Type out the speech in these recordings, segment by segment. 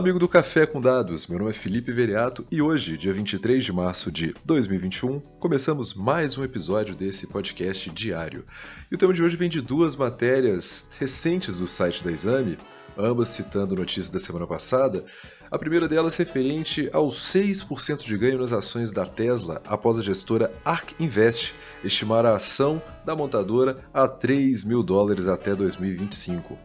amigo do Café com Dados. Meu nome é Felipe Veriato e hoje, dia 23 de março de 2021, começamos mais um episódio desse podcast diário. E o tema de hoje vem de duas matérias recentes do site da Exame, ambas citando notícias da semana passada. A primeira delas referente aos 6% de ganho nas ações da Tesla após a gestora ARK Invest estimar a ação da montadora a 3 mil dólares até 2025.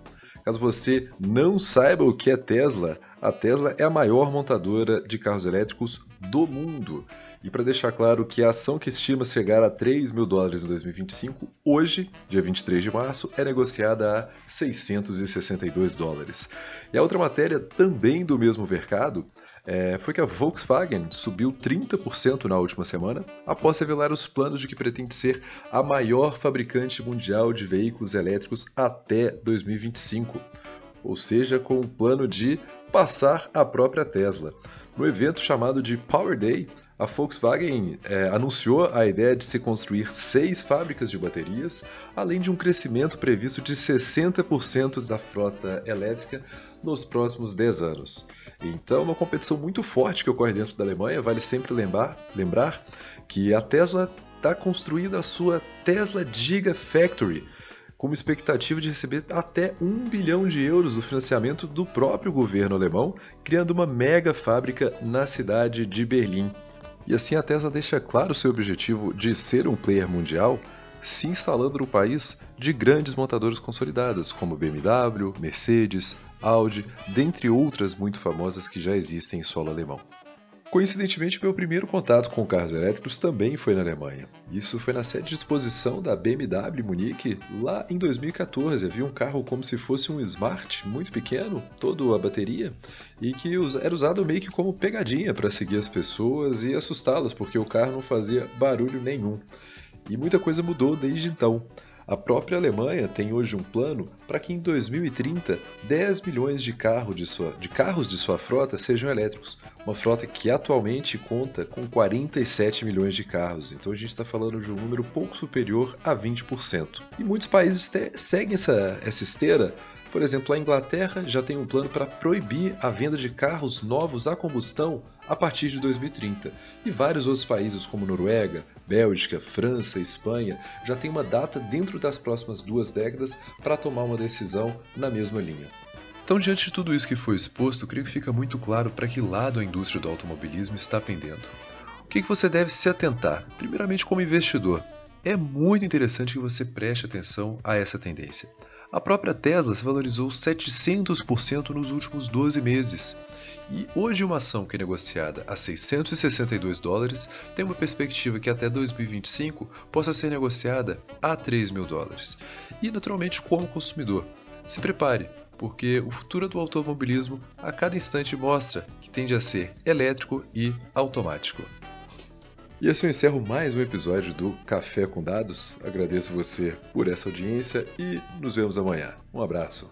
Caso você não saiba o que é Tesla, a Tesla é a maior montadora de carros elétricos do mundo. E para deixar claro que a ação que estima chegar a 3 mil dólares em 2025, hoje, dia 23 de março, é negociada a 662 dólares. E a outra matéria, também do mesmo mercado, é, foi que a Volkswagen subiu 30% na última semana, após revelar os planos de que pretende ser a maior fabricante mundial de veículos elétricos até 2025 ou seja, com o plano de passar a própria Tesla. No evento chamado de Power Day, a Volkswagen é, anunciou a ideia de se construir seis fábricas de baterias, além de um crescimento previsto de 60% da frota elétrica nos próximos 10 anos. Então, uma competição muito forte que ocorre dentro da Alemanha, vale sempre lembrar, lembrar que a Tesla está construindo a sua Tesla Gigafactory, com uma expectativa de receber até 1 bilhão de euros do financiamento do próprio governo alemão, criando uma mega fábrica na cidade de Berlim. E assim a Tesla deixa claro seu objetivo de ser um player mundial, se instalando no país de grandes montadoras consolidadas, como BMW, Mercedes, Audi, dentre outras muito famosas que já existem em solo alemão. Coincidentemente, meu primeiro contato com carros elétricos também foi na Alemanha. Isso foi na sede de exposição da BMW Munique, lá em 2014. Havia um carro como se fosse um Smart, muito pequeno, todo a bateria, e que era usado meio que como pegadinha para seguir as pessoas e assustá-las, porque o carro não fazia barulho nenhum. E muita coisa mudou desde então. A própria Alemanha tem hoje um plano para que em 2030 10 milhões de, carro de, sua, de carros de sua frota sejam elétricos. Uma frota que atualmente conta com 47 milhões de carros. Então a gente está falando de um número pouco superior a 20%. E muitos países seguem essa, essa esteira por exemplo, a Inglaterra já tem um plano para proibir a venda de carros novos a combustão a partir de 2030. E vários outros países, como Noruega, Bélgica, França, Espanha, já têm uma data dentro das próximas duas décadas para tomar uma decisão na mesma linha. Então, diante de tudo isso que foi exposto, creio que fica muito claro para que lado a indústria do automobilismo está pendendo. O que você deve se atentar? Primeiramente, como investidor, é muito interessante que você preste atenção a essa tendência. A própria Tesla se valorizou 700% nos últimos 12 meses. E hoje uma ação que é negociada a 662 dólares tem uma perspectiva que até 2025 possa ser negociada a 3 mil dólares. E naturalmente como consumidor, se prepare, porque o futuro do automobilismo a cada instante mostra que tende a ser elétrico e automático. E assim eu encerro mais um episódio do Café com Dados. Agradeço você por essa audiência e nos vemos amanhã. Um abraço.